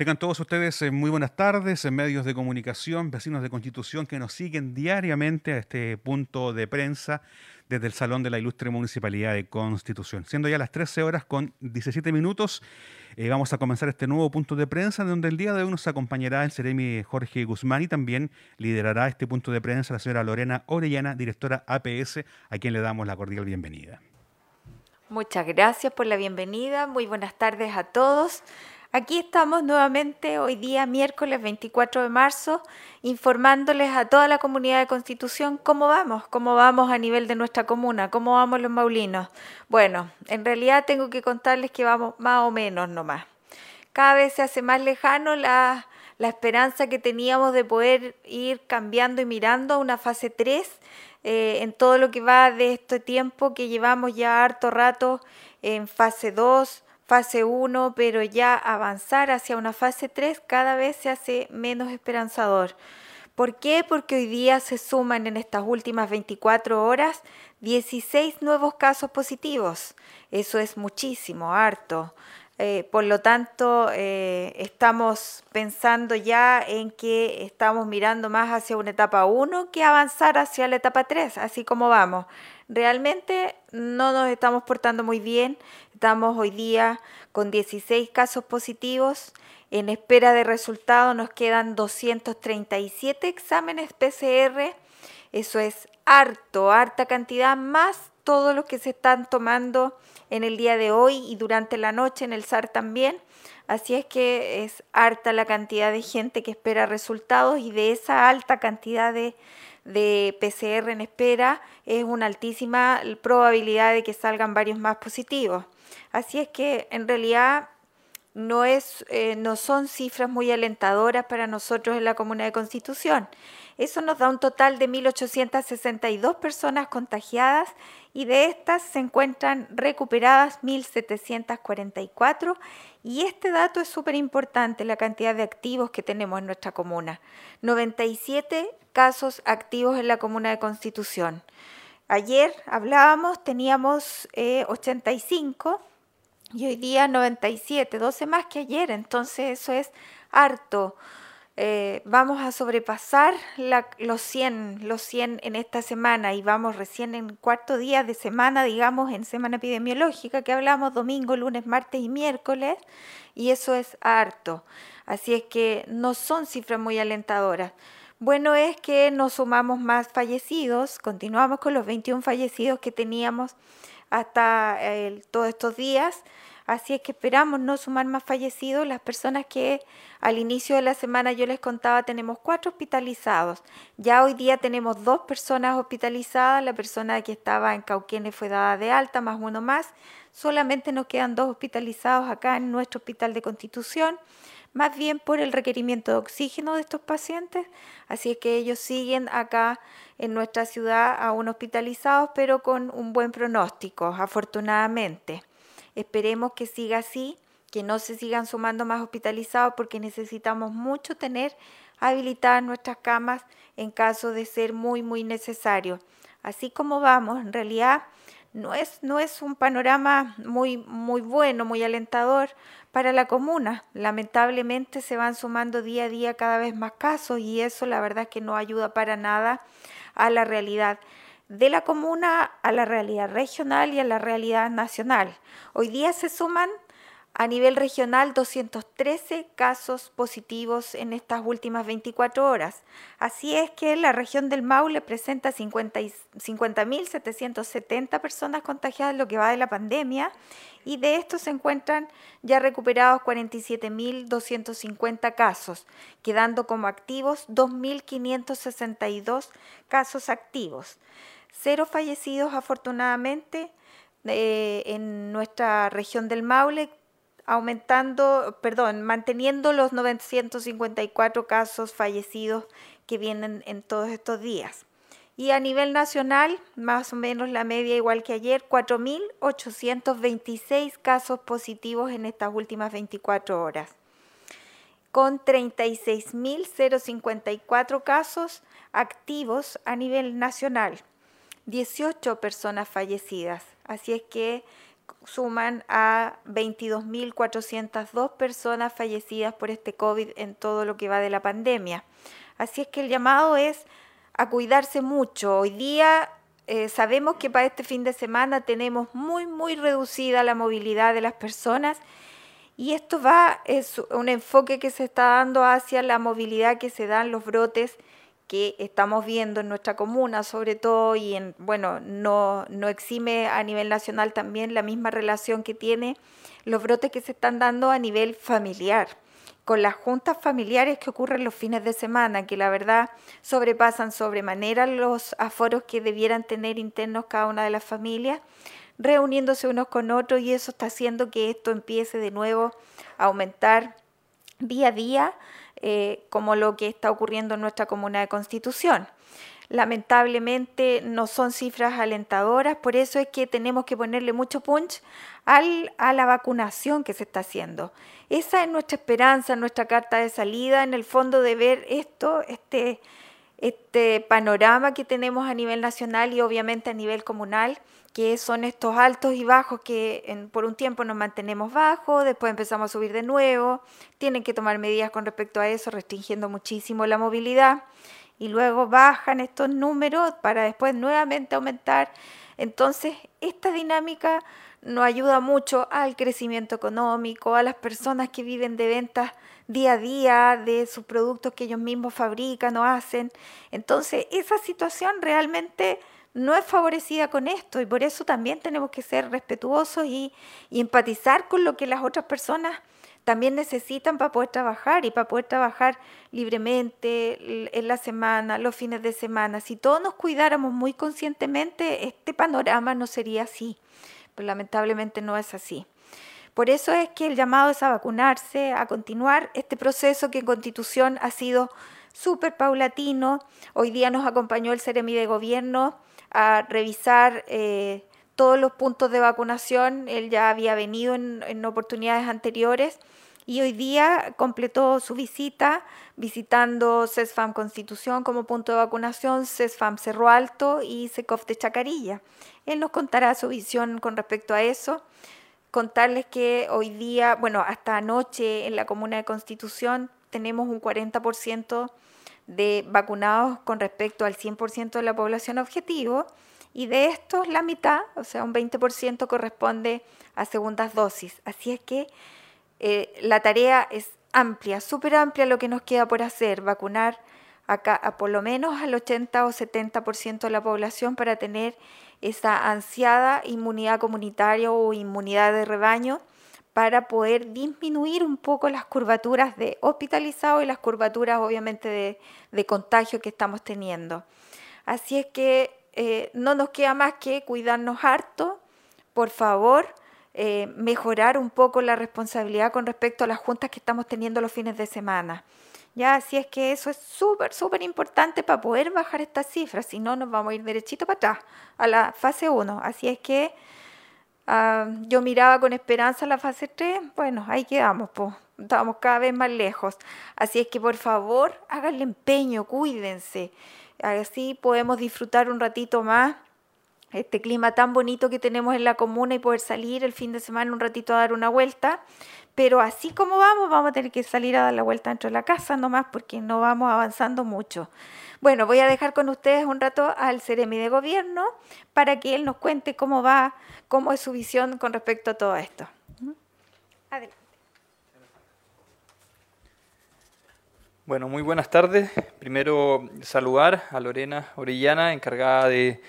Tengan todos ustedes eh, muy buenas tardes, en medios de comunicación, vecinos de Constitución que nos siguen diariamente a este punto de prensa desde el Salón de la Ilustre Municipalidad de Constitución. Siendo ya las 13 horas con 17 minutos, eh, vamos a comenzar este nuevo punto de prensa, donde el día de hoy nos acompañará el Ceremi Jorge Guzmán y también liderará este punto de prensa la señora Lorena Orellana, directora APS, a quien le damos la cordial bienvenida. Muchas gracias por la bienvenida, muy buenas tardes a todos. Aquí estamos nuevamente hoy día, miércoles 24 de marzo, informándoles a toda la comunidad de Constitución cómo vamos, cómo vamos a nivel de nuestra comuna, cómo vamos los maulinos. Bueno, en realidad tengo que contarles que vamos más o menos nomás. Cada vez se hace más lejano la, esperanza que teníamos de poder ir cambiando y mirando a una fase 3 eh, en todo lo que va de este tiempo que llevamos ya harto rato en fase 2 fase 1, pero ya avanzar hacia una fase 3 cada vez se hace menos esperanzador. ¿Por qué? Porque hoy día se suman en estas últimas 24 horas 16 nuevos casos positivos. Eso es muchísimo, harto. Eh, por lo tanto, eh, estamos pensando ya en que estamos mirando más hacia una etapa 1 que avanzar hacia la etapa 3, así como vamos. Realmente no nos estamos portando muy bien. Estamos hoy día con 16 casos positivos. En espera de resultados nos quedan 237 exámenes PCR. Eso es harto, harta cantidad, más todos los que se están tomando en el día de hoy y durante la noche en el SAR también. Así es que es harta la cantidad de gente que espera resultados y de esa alta cantidad de de PCR en espera, es una altísima probabilidad de que salgan varios más positivos. Así es que en realidad no, es, eh, no son cifras muy alentadoras para nosotros en la Comuna de Constitución. Eso nos da un total de 1.862 personas contagiadas y de estas se encuentran recuperadas 1.744 y este dato es súper importante, la cantidad de activos que tenemos en nuestra comuna. 97 casos activos en la comuna de Constitución. Ayer hablábamos, teníamos 85 eh, y hoy día 97, 12 más que ayer, entonces eso es harto. Eh, vamos a sobrepasar los, 100, los 100 en esta semana y vamos recién en cuarto día de semana, digamos, en semana epidemiológica, que hablamos domingo, lunes, martes y miércoles, y eso es harto. Así es que no son cifras muy alentadoras. Bueno es que nos sumamos más fallecidos, continuamos con los 21 fallecidos que teníamos hasta eh, todos estos días. Así es que esperamos no sumar más fallecidos. Las personas que al inicio de la semana yo les contaba, tenemos cuatro hospitalizados. Ya hoy día tenemos dos personas hospitalizadas. La persona que estaba en Cauquenes fue dada de alta, más uno más. Solamente nos quedan dos hospitalizados acá en nuestro hospital de Constitución más bien por el requerimiento de oxígeno de estos pacientes, así es que ellos siguen acá en nuestra ciudad aún hospitalizados, pero con un buen pronóstico, afortunadamente. Esperemos que siga así, que no se sigan sumando más hospitalizados porque necesitamos mucho tener habilitadas nuestras camas en caso de ser muy, muy necesario. Así como vamos, en realidad no es, no es un panorama muy, muy bueno, muy alentador para la comuna. Lamentablemente se van sumando día a día cada vez más casos y eso la verdad es que no ayuda para nada a la realidad de la comuna a la realidad regional y a la realidad nacional. Hoy día se suman a nivel regional 213 casos positivos en estas últimas 24 horas. Así es que la región del Maule presenta 50.770 personas contagiadas lo que va de la pandemia y de estos se encuentran ya recuperados 47.250 casos, quedando como activos 2.562 casos activos. Cero fallecidos afortunadamente eh, en nuestra región del Maule, aumentando, perdón, manteniendo los 954 casos fallecidos que vienen en todos estos días. Y a nivel nacional, más o menos la media igual que ayer, 4.826 casos positivos en estas últimas 24 horas, con 36.054 casos activos a nivel nacional. 18 personas fallecidas. Así es que suman a 22.402 personas fallecidas por este COVID en todo lo que va de la pandemia. Así es que el llamado es a cuidarse mucho. Hoy día eh, sabemos que para este fin de semana tenemos muy, muy reducida la movilidad de las personas y esto va, es un enfoque que se está dando hacia la movilidad que se dan los brotes que estamos viendo en nuestra comuna, sobre todo, y en, bueno, no, no exime a nivel nacional también la misma relación que tiene los brotes que se están dando a nivel familiar, con las juntas familiares que ocurren los fines de semana, que la verdad sobrepasan sobremanera los aforos que debieran tener internos cada una de las familias, reuniéndose unos con otros, y eso está haciendo que esto empiece de nuevo a aumentar día a día eh, como lo que está ocurriendo en nuestra comuna de Constitución. Lamentablemente no son cifras alentadoras, por eso es que tenemos que ponerle mucho punch al, a la vacunación que se está haciendo. Esa es nuestra esperanza, nuestra carta de salida, en el fondo de ver esto, este, este panorama que tenemos a nivel nacional y obviamente a nivel comunal que son estos altos y bajos que por un tiempo nos mantenemos bajos, después empezamos a subir de nuevo, tienen que tomar medidas con respecto a eso, restringiendo muchísimo la movilidad, y luego bajan estos números para después nuevamente aumentar. Entonces, esta dinámica nos ayuda mucho al crecimiento económico, a las personas que viven de ventas día a día de sus productos que ellos mismos fabrican o hacen. Entonces, esa situación realmente no es favorecida con esto y por eso también tenemos que ser respetuosos y, empatizar con lo que las otras personas también necesitan para poder trabajar y para poder trabajar libremente en la semana, los fines de semana. Si todos nos cuidáramos muy conscientemente, este panorama no sería así, pero lamentablemente no es así. Por eso es que el llamado es a vacunarse, a continuar este proceso que en Constitución ha sido súper paulatino. Hoy día nos acompañó el Ceremi de Gobierno a revisar eh, todos los puntos de vacunación. Él ya había venido en, oportunidades anteriores y hoy día completó su visita visitando CESFAM Constitución como punto de vacunación, CESFAM Cerro Alto y SECOF de Chacarilla. Él nos contará su visión con respecto a eso. Contarles que hoy día, bueno, hasta anoche en la Comuna de Constitución tenemos un 40% de vacunados con respecto al 100% de la población objetivo y de estos la mitad, o sea, un 20% corresponde a segundas dosis. Así es que eh, la tarea es amplia, súper amplia lo que nos queda por hacer, vacunar acá a por lo menos al 80 o 70% de la población para tener esa ansiada inmunidad comunitaria o inmunidad de rebaño para poder disminuir un poco las curvaturas de hospitalizado y las curvaturas obviamente de, contagio que estamos teniendo. Así es que eh, no nos queda más que cuidarnos harto, por favor, eh, mejorar un poco la responsabilidad con respecto a las juntas que estamos teniendo los fines de semana. Ya, así es que eso es súper, súper importante para poder bajar estas cifras, si no nos vamos a ir derechito para atrás, a la fase 1. Así es que Ah, yo miraba con esperanza la fase 3, bueno, ahí quedamos, pues, estamos cada vez más lejos. Así es que por favor, háganle empeño, cuídense. Así podemos disfrutar un ratito más este clima tan bonito que tenemos en la comuna y poder salir el fin de semana un ratito a dar una vuelta. Pero así como vamos, vamos a tener que salir a dar la vuelta dentro de la casa nomás porque no vamos avanzando mucho. Bueno, voy a dejar con ustedes un rato al Ceremi de Gobierno para que él nos cuente cómo va, cómo es su visión con respecto a todo esto. Adelante. Bueno, muy buenas tardes. Primero saludar a Lorena Orellana, encargada de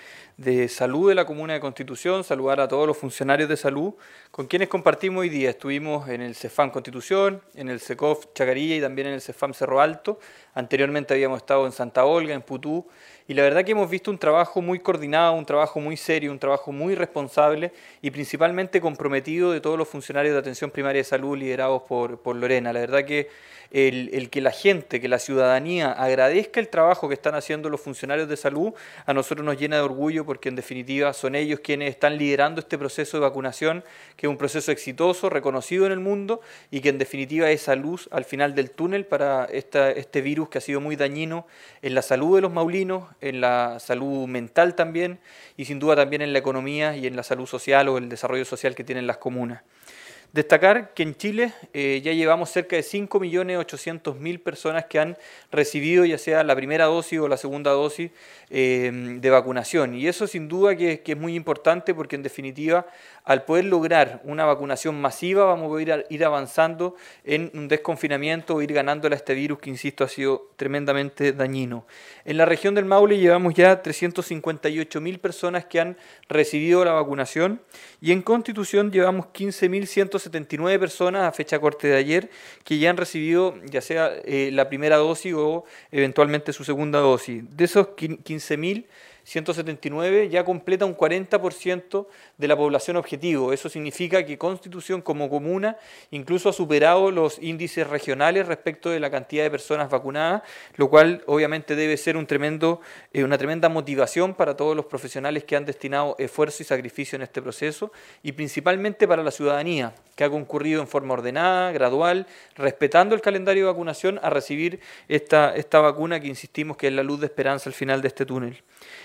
de salud de la Comuna de Constitución, saludar a todos los funcionarios de salud con quienes compartimos hoy día. Estuvimos en el CEFAM Constitución, en el SECOF Chacarilla y también en el CEFAM Cerro Alto. Anteriormente habíamos estado en Santa Olga, en Putú, y la verdad que hemos visto un trabajo muy coordinado, un trabajo muy serio, un trabajo muy responsable y principalmente comprometido de todos los funcionarios de atención primaria de salud liderados por, por Lorena. La verdad que el, que la gente, que la ciudadanía agradezca el trabajo que están haciendo los funcionarios de salud, a nosotros nos llena de orgullo porque en definitiva son ellos quienes están liderando este proceso de vacunación, que es un proceso exitoso, reconocido en el mundo y que en definitiva es esa luz al final del túnel para esta, este virus que ha sido muy dañino en la salud de los maulinos, en la salud mental también y sin duda también en la economía y en la salud social o el desarrollo social que tienen las comunas. Destacar que en Chile eh, ya llevamos cerca de 5.800.000 personas que han recibido ya sea la primera dosis o la segunda dosis eh, de vacunación. Y eso sin duda que, es muy importante porque en definitiva al poder lograr una vacunación masiva vamos a ir, avanzando en un desconfinamiento o ir ganándole a este virus que, insisto, ha sido tremendamente dañino. En la región del Maule llevamos ya 358.000 personas que han recibido la vacunación y en Constitución llevamos 15.179 personas a fecha corte de ayer que ya han recibido ya sea eh, la primera dosis o eventualmente su segunda dosis. De esos 15.000 179 ya completa un 40% de la población objetivo. Eso significa que Constitución como comuna incluso ha superado los índices regionales respecto de la cantidad de personas vacunadas, lo cual obviamente debe ser eh, una tremenda motivación para todos los profesionales que han destinado esfuerzo y sacrificio en este proceso y principalmente para la ciudadanía, que ha concurrido en forma ordenada, gradual, respetando el calendario de vacunación a recibir esta vacuna que insistimos que es la luz de esperanza al final de este túnel.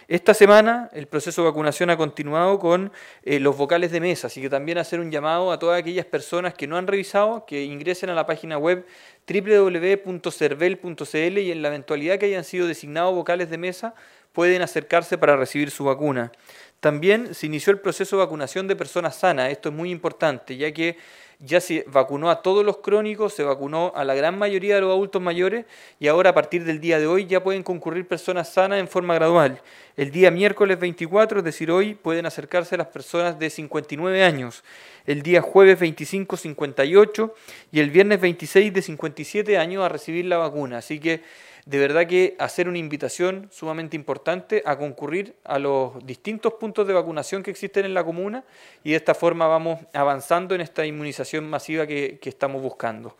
Esta semana el proceso de vacunación ha continuado con eh, los vocales de mesa, así que también hacer un llamado a todas aquellas personas que no han revisado, que ingresen a la página web www.cervel.cl y en la eventualidad que hayan sido designados vocales de mesa pueden acercarse para recibir su vacuna. También se inició el proceso de vacunación de personas sanas, esto es muy importante, ya que ya se vacunó a todos los crónicos, se vacunó a la gran mayoría de los adultos mayores y ahora a partir del día de hoy ya pueden concurrir personas sanas en forma gradual. El día miércoles 24, es decir, hoy, pueden acercarse las personas de 59 años. El día jueves 25, 58 y el viernes 26 de 57 años a recibir la vacuna. Así que de verdad que hacer una invitación sumamente importante a concurrir a los distintos puntos de vacunación que existen en la comuna y de esta forma vamos avanzando en esta inmunización masiva que, que estamos buscando.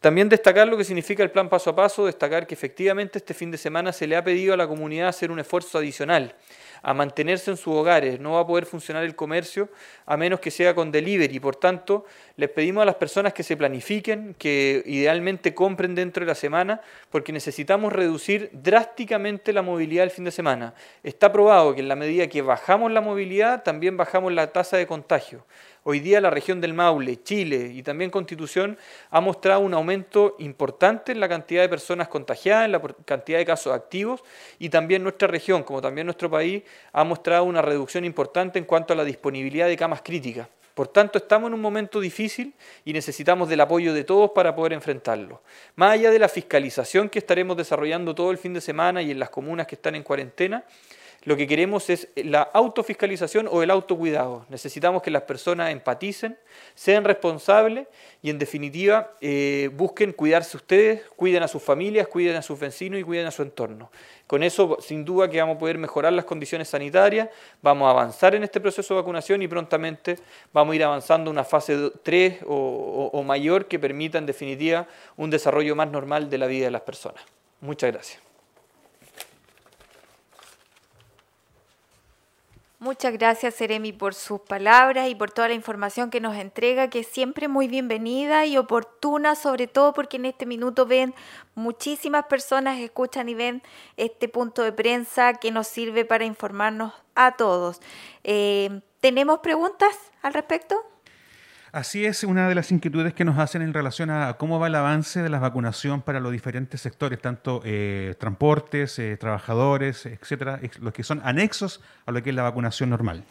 También destacar lo que significa el plan paso a paso, destacar que efectivamente este fin de semana se le ha pedido a la comunidad hacer un esfuerzo adicional a mantenerse en sus hogares. No va a poder funcionar el comercio a menos que sea con delivery. Por tanto, les pedimos a las personas que se planifiquen, que idealmente compren dentro de la semana, porque necesitamos reducir drásticamente la movilidad el fin de semana. Está probado que en la medida que bajamos la movilidad, también bajamos la tasa de contagio. Hoy día la región del Maule, Chile y también Constitución ha mostrado un aumento importante en la cantidad de personas contagiadas, en la cantidad de casos activos y también nuestra región, como también nuestro país, ha mostrado una reducción importante en cuanto a la disponibilidad de camas críticas. Por tanto, estamos en un momento difícil y necesitamos del apoyo de todos para poder enfrentarlo. Más allá de la fiscalización que estaremos desarrollando todo el fin de semana y en las comunas que están en cuarentena, lo que queremos es la autofiscalización o el autocuidado. Necesitamos que las personas empaticen, sean responsables y en definitiva eh, busquen cuidarse ustedes, cuiden a sus familias, cuiden a sus vecinos y cuiden a su entorno. Con eso, sin duda, que vamos a poder mejorar las condiciones sanitarias, vamos a avanzar en este proceso de vacunación y prontamente vamos a ir avanzando a una fase 3 o, o mayor que permita, en definitiva, un desarrollo más normal de la vida de las personas. Muchas gracias. Muchas gracias, Seremi, por sus palabras y por toda la información que nos entrega, que es siempre muy bienvenida y oportuna, sobre todo porque en este minuto ven muchísimas personas, escuchan y ven este punto de prensa que nos sirve para informarnos a todos. Eh, ¿Tenemos preguntas al respecto? Así es una de las inquietudes que nos hacen en relación a cómo va el avance de la vacunación para los diferentes sectores, tanto eh, transportes, eh, trabajadores, etcétera, los que son anexos a lo que es la vacunación normal.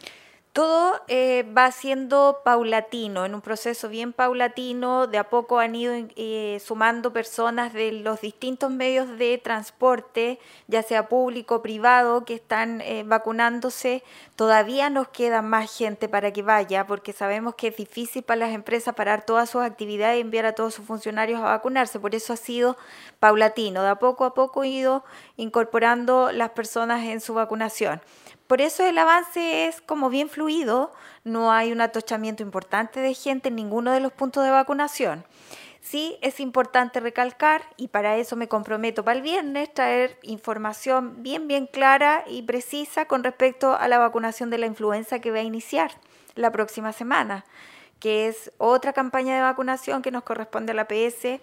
Todo eh, va siendo paulatino, en un proceso bien paulatino, de a poco han ido eh, sumando personas de los distintos medios de transporte, ya sea público o privado, que están eh, vacunándose. Todavía nos queda más gente para que vaya, porque sabemos que es difícil para las empresas parar todas sus actividades y enviar a todos sus funcionarios a vacunarse. Por eso ha sido paulatino, de a poco a poco ido incorporando las personas en su vacunación. Por eso el avance es como bien fluido, no hay un atochamiento importante de gente en ninguno de los puntos de vacunación. Sí es importante recalcar, y para eso me comprometo para el viernes, traer información bien, bien clara y precisa con respecto a la vacunación de la influenza que va a iniciar la próxima semana, que es otra campaña de vacunación que nos corresponde a la PS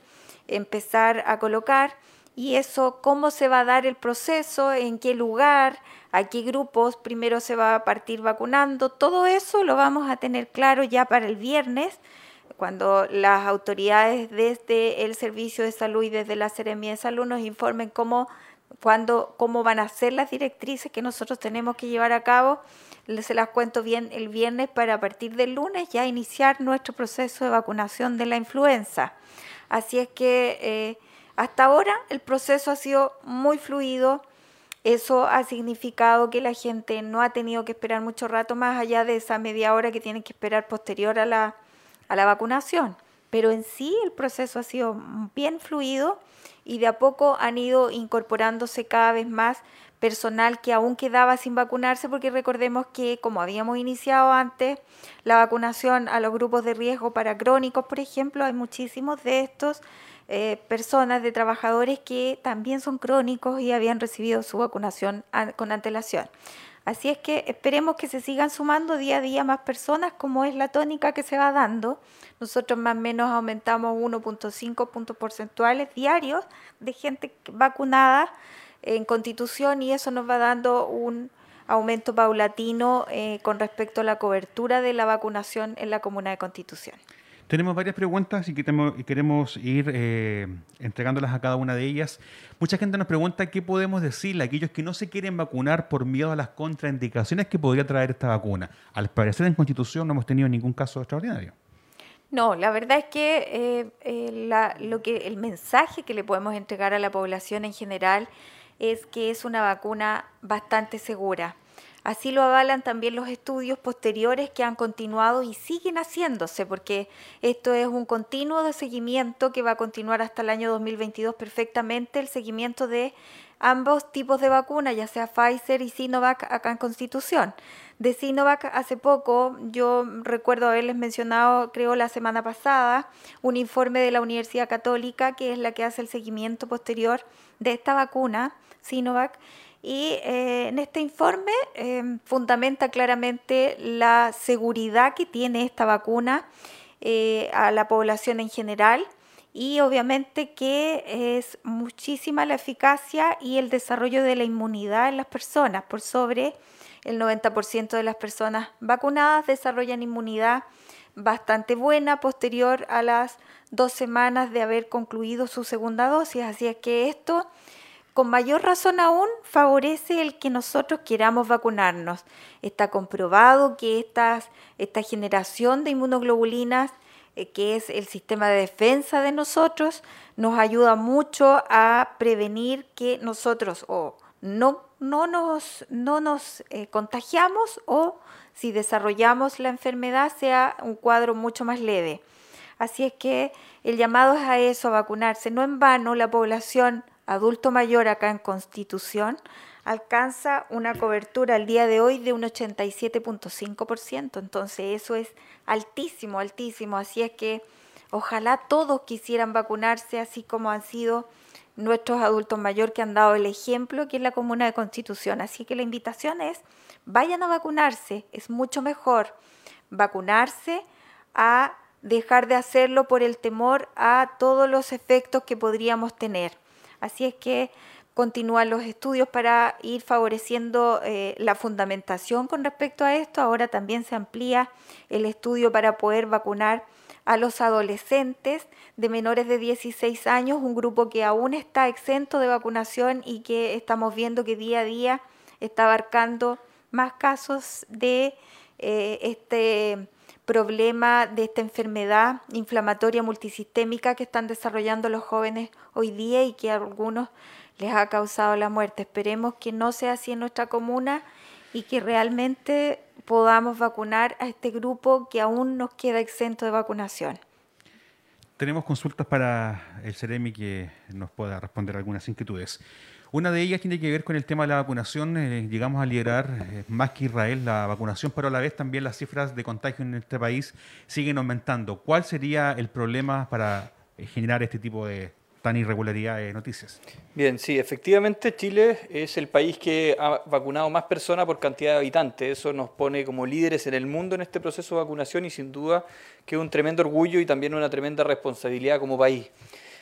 empezar a colocar y eso, cómo se va a dar el proceso, en qué lugar, a qué grupos primero se va a partir vacunando, todo eso lo vamos a tener claro ya para el viernes, cuando las autoridades desde el Servicio de Salud y desde la Seremia de Salud nos informen cómo, cuándo, cómo van a ser las directrices que nosotros tenemos que llevar a cabo. Se las cuento bien el viernes para a partir del lunes ya iniciar nuestro proceso de vacunación de la influenza. Así es que eh, hasta ahora el proceso ha sido muy fluido. Eso ha significado que la gente no ha tenido que esperar mucho rato más allá de esa media hora que tienen que esperar posterior a la, a la vacunación. Pero en sí el proceso ha sido bien fluido y de a poco han ido incorporándose cada vez más personal que aún quedaba sin vacunarse, porque recordemos que, como habíamos iniciado antes, la vacunación a los grupos de riesgo para crónicos, por ejemplo, hay muchísimos de estos eh, personas, de trabajadores que también son crónicos y habían recibido su vacunación con antelación. Así es que esperemos que se sigan sumando día a día más personas, como es la tónica que se va dando. Nosotros más o menos aumentamos 1.5 puntos porcentuales diarios de gente vacunada en constitución y eso nos va dando un aumento paulatino eh, con respecto a la cobertura de la vacunación en la comuna de constitución. Tenemos varias preguntas y queremos ir eh, entregándolas a cada una de ellas. Mucha gente nos pregunta qué podemos decirle a aquellos que no se quieren vacunar por miedo a las contraindicaciones que podría traer esta vacuna. Al parecer en Constitución no hemos tenido ningún caso extraordinario. No, la verdad es que, eh, eh, lo que el mensaje que le podemos entregar a la población en general es que es una vacuna bastante segura Así lo avalan también los estudios posteriores que han continuado y siguen haciéndose, porque esto es un continuo de seguimiento que va a continuar hasta el año 2022 perfectamente, el seguimiento de ambos tipos de vacunas, ya sea Pfizer y Sinovac acá en Constitución. De Sinovac hace poco, yo recuerdo haberles mencionado, creo la semana pasada, un informe de la Universidad Católica, que es la que hace el seguimiento posterior de esta vacuna, Sinovac, y eh, en este informe em, fundamenta claramente la seguridad que tiene esta vacuna eh, a la población en general y obviamente que es muchísima la eficacia y el desarrollo de la inmunidad en las personas. Por sobre el 90% de las personas vacunadas desarrollan inmunidad bastante buena posterior a las dos semanas de haber concluido su segunda dosis. Así es que esto con mayor razón aún favorece el que nosotros queramos vacunarnos. Está comprobado que esta generación de inmunoglobulinas, eh, que es el sistema de defensa de nosotros, nos ayuda mucho a prevenir que nosotros o no, no nos, no nos eh, contagiamos o si desarrollamos la enfermedad sea un cuadro mucho más leve. Así es que el llamado es a eso, a vacunarse. No en vano la población adulto mayor acá en Constitución alcanza una cobertura al día de hoy de un 87.5%. Entonces eso es altísimo, altísimo. Así es que ojalá todos quisieran vacunarse así como han sido nuestros adultos mayores que han dado el ejemplo que es la Comuna de Constitución. Así que la invitación es, vayan a vacunarse. Es mucho mejor vacunarse a dejar de hacerlo por el temor a todos los efectos que podríamos tener. Así es que continúan los estudios para ir favoreciendo eh, la fundamentación con respecto a esto. Ahora también se amplía el estudio para poder vacunar a los adolescentes de menores de 16 años, un grupo que aún está exento de vacunación y que estamos viendo que día a día está abarcando más casos de eh, este problema de esta enfermedad inflamatoria multisistémica que están desarrollando los jóvenes hoy día y que a algunos les ha causado la muerte. Esperemos que no sea así en nuestra comuna y que realmente podamos vacunar a este grupo que aún nos queda exento de vacunación. Tenemos consultas para el CEREMI que nos pueda responder algunas inquietudes. Una de ellas tiene que ver con el tema de la vacunación. Eh, llegamos a liderar eh, más que Israel la vacunación, pero a la vez también las cifras de contagio en este país siguen aumentando. ¿Cuál sería el problema para eh, generar este tipo de tan irregularidad de noticias? Bien, sí, efectivamente Chile es el país que ha vacunado más personas por cantidad de habitantes. Eso nos pone como líderes en el mundo en este proceso de vacunación y sin duda que es un tremendo orgullo y también una tremenda responsabilidad como país.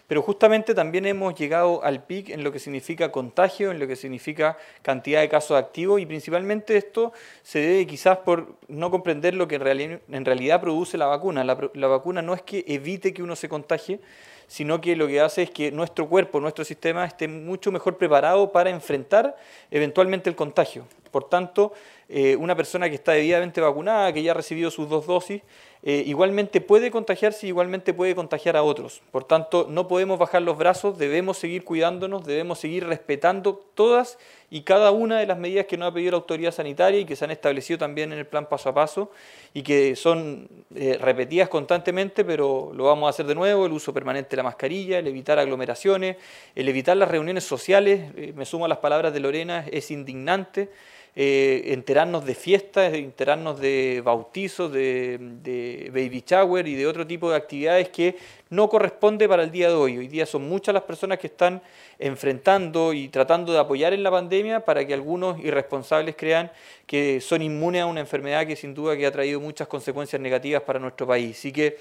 Pero justamente también hemos llegado al pic en lo que significa contagio, en lo que significa cantidad de casos activos y principalmente esto se debe quizás por no comprender lo que en realidad, produce la vacuna. La, la vacuna no es que evite que uno se contagie, sino que lo que hace es que nuestro cuerpo, nuestro sistema esté mucho mejor preparado para enfrentar eventualmente el contagio. Por tanto, eh, una persona que está debidamente vacunada, que ya ha recibido sus dos dosis, eh, igualmente puede contagiarse y igualmente puede contagiar a otros. Por tanto, no podemos bajar los brazos, debemos seguir cuidándonos, debemos seguir respetando todas y cada una de las medidas que nos ha pedido la autoridad sanitaria y que se han establecido también en el plan paso a paso y que son eh, repetidas constantemente, pero lo vamos a hacer de nuevo, el uso permanente de la mascarilla, el evitar aglomeraciones, el evitar las reuniones sociales, me sumo a las palabras de Lorena, es indignante. Eh, enterarnos de fiestas, enterarnos de bautizos, de, baby shower y de otro tipo de actividades que no corresponde para el día de hoy. Hoy día son muchas las personas que están enfrentando y tratando de apoyar en la pandemia para que algunos irresponsables crean que son inmunes a una enfermedad que sin duda que ha traído muchas consecuencias negativas para nuestro país. Así que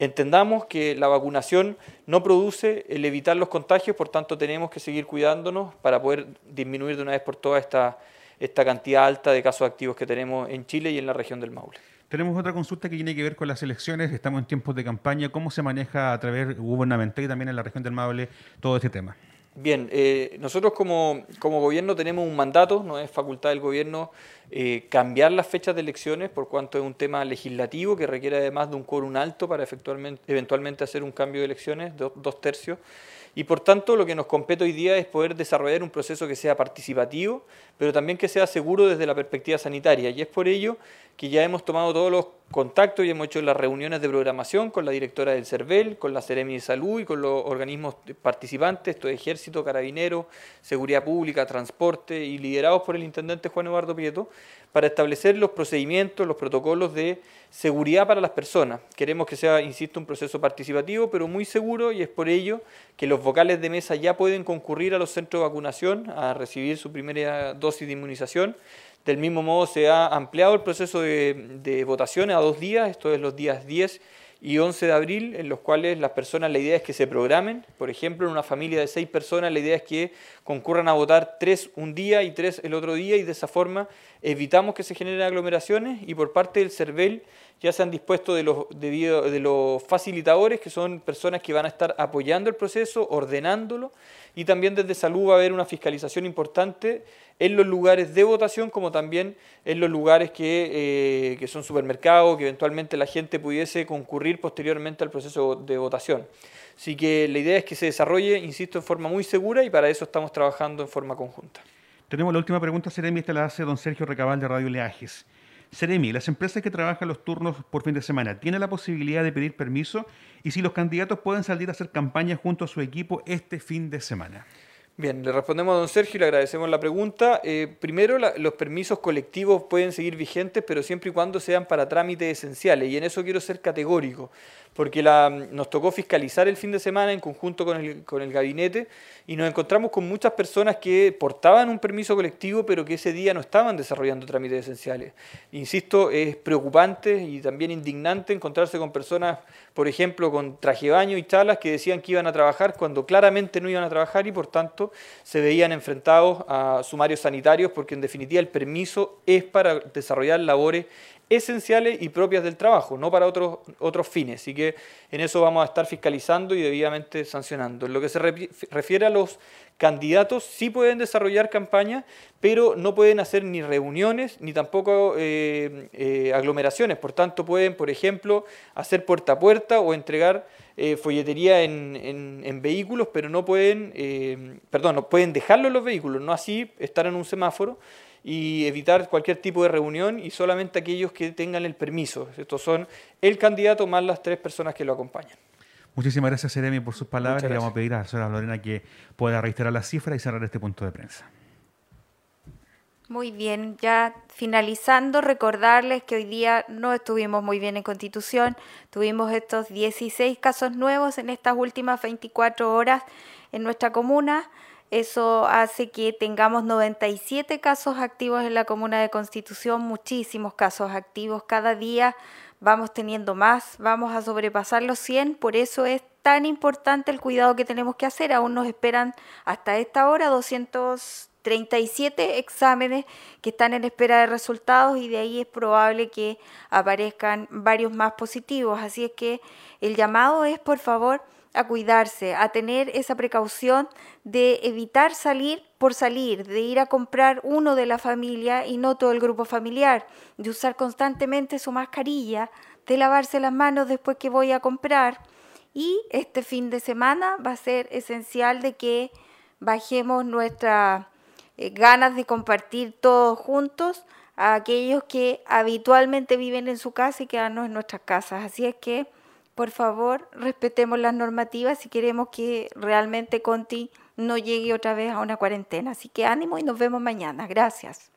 Entendamos que la vacunación no produce el evitar los contagios, por tanto tenemos que seguir cuidándonos para poder disminuir de una vez por todas esta, esta cantidad alta de casos activos que tenemos en Chile y en la región del Maule. Tenemos otra consulta que tiene que ver con las elecciones. Estamos en tiempos de campaña. ¿Cómo se maneja a través gubernamental y también en la región del Maule todo este tema? Bien, eh, nosotros como, como, gobierno tenemos un mandato, no es facultad del gobierno eh, cambiar las fechas de elecciones por cuanto es un tema legislativo que requiere además de un quórum alto para eventualmente hacer un cambio de elecciones, dos tercios. Y por tanto, lo que nos compete hoy día es poder desarrollar un proceso que sea participativo, pero también que sea seguro desde la perspectiva sanitaria. Y es por ello que ya hemos tomado todos los contactos y hemos hecho las reuniones de programación con la directora del CERVEL, con la Ceremi de Salud y con los organismos participantes, esto es Ejército, Carabinero, Seguridad Pública, Transporte y liderados por el intendente Juan Eduardo Prieto, para establecer los procedimientos, los protocolos de seguridad para las personas. Queremos que sea, insisto, un proceso participativo, pero muy seguro y es por ello que los vocales de mesa ya pueden concurrir a los centros de vacunación a recibir su primera dosis de inmunización. Del mismo modo se ha ampliado el proceso de, de votación a dos días, esto es los días 10 y 11 de abril, en los cuales las personas, la idea es que se programen. Por ejemplo, en una familia de seis personas, la idea es que concurran a votar tres un día y tres el otro día, y de esa forma evitamos que se generen aglomeraciones. Y por parte del CERVEL ya se han dispuesto de los, facilitadores, que son personas que van a estar apoyando el proceso, ordenándolo, y también desde salud va a haber una fiscalización importante en los lugares de votación como también en los lugares que, eh, son supermercados, que eventualmente la gente pudiese concurrir posteriormente al proceso de votación. Así que la idea es que se desarrolle, insisto, en forma muy segura y para eso estamos trabajando en forma conjunta. Tenemos la última pregunta, Seremi, esta la hace don Sergio Recabal de Radio Leajes. Seremi, las empresas que trabajan los turnos por fin de semana, ¿tienen la posibilidad de pedir permiso? Y si los candidatos pueden salir a hacer campaña junto a su equipo este fin de semana. Bien, le respondemos a don Sergio y le agradecemos la pregunta. Eh, primero, los permisos colectivos pueden seguir vigentes, pero siempre y cuando sean para trámites esenciales. Y en eso quiero ser categórico porque nos tocó fiscalizar el fin de semana en conjunto con el, con el gabinete y nos encontramos con muchas personas que portaban un permiso colectivo pero que ese día no estaban desarrollando trámites esenciales. Insisto, es preocupante y también indignante encontrarse con personas, por ejemplo, con traje baño y chalas que decían que iban a trabajar cuando claramente no iban a trabajar y por tanto se veían enfrentados a sumarios sanitarios porque en definitiva el permiso es para desarrollar labores esenciales y propias del trabajo, no para otros, otros fines. Así que en eso vamos a estar fiscalizando y debidamente sancionando. En lo que se refiere a los candidatos, sí pueden desarrollar campañas, pero no pueden hacer ni reuniones ni tampoco eh, eh, aglomeraciones. Por tanto, pueden, por ejemplo, hacer puerta a puerta o entregar eh, folletería en, en, vehículos, pero no pueden, perdón, no pueden dejarlo en los vehículos, no así estar en un semáforo y evitar cualquier tipo de reunión y solamente aquellos que tengan el permiso. Estos son el candidato más las tres personas que lo acompañan. Muchísimas gracias, Seremi, por sus palabras. Le vamos a pedir a la señora Lorena que pueda reiterar la cifra y cerrar este punto de prensa. Muy bien, ya finalizando, recordarles que hoy día no estuvimos muy bien en Constitución. Tuvimos estos 16 casos nuevos en estas últimas 24 horas en nuestra comuna. Eso hace que tengamos 97 casos activos en la comuna de Constitución, muchísimos casos activos. Cada día vamos teniendo más, vamos a sobrepasar los 100, por eso es tan importante el cuidado que tenemos que hacer. Aún nos esperan hasta esta hora 237 exámenes que están en espera de resultados y de ahí es probable que aparezcan varios más positivos. Así es que el llamado es, por favor, a cuidarse, a tener esa precaución de evitar salir por salir, de ir a comprar uno de la familia y no todo el grupo familiar, de usar constantemente su mascarilla, de lavarse las manos después que voy a comprar. Y este fin de semana va a ser esencial de que bajemos nuestras eh, ganas de compartir todos juntos a aquellos que habitualmente viven en su casa y quedarnos en nuestras casas. Así es que por favor, respetemos las normativas si queremos que realmente Conti no llegue otra vez a una cuarentena. Así que ánimo y nos vemos mañana. Gracias.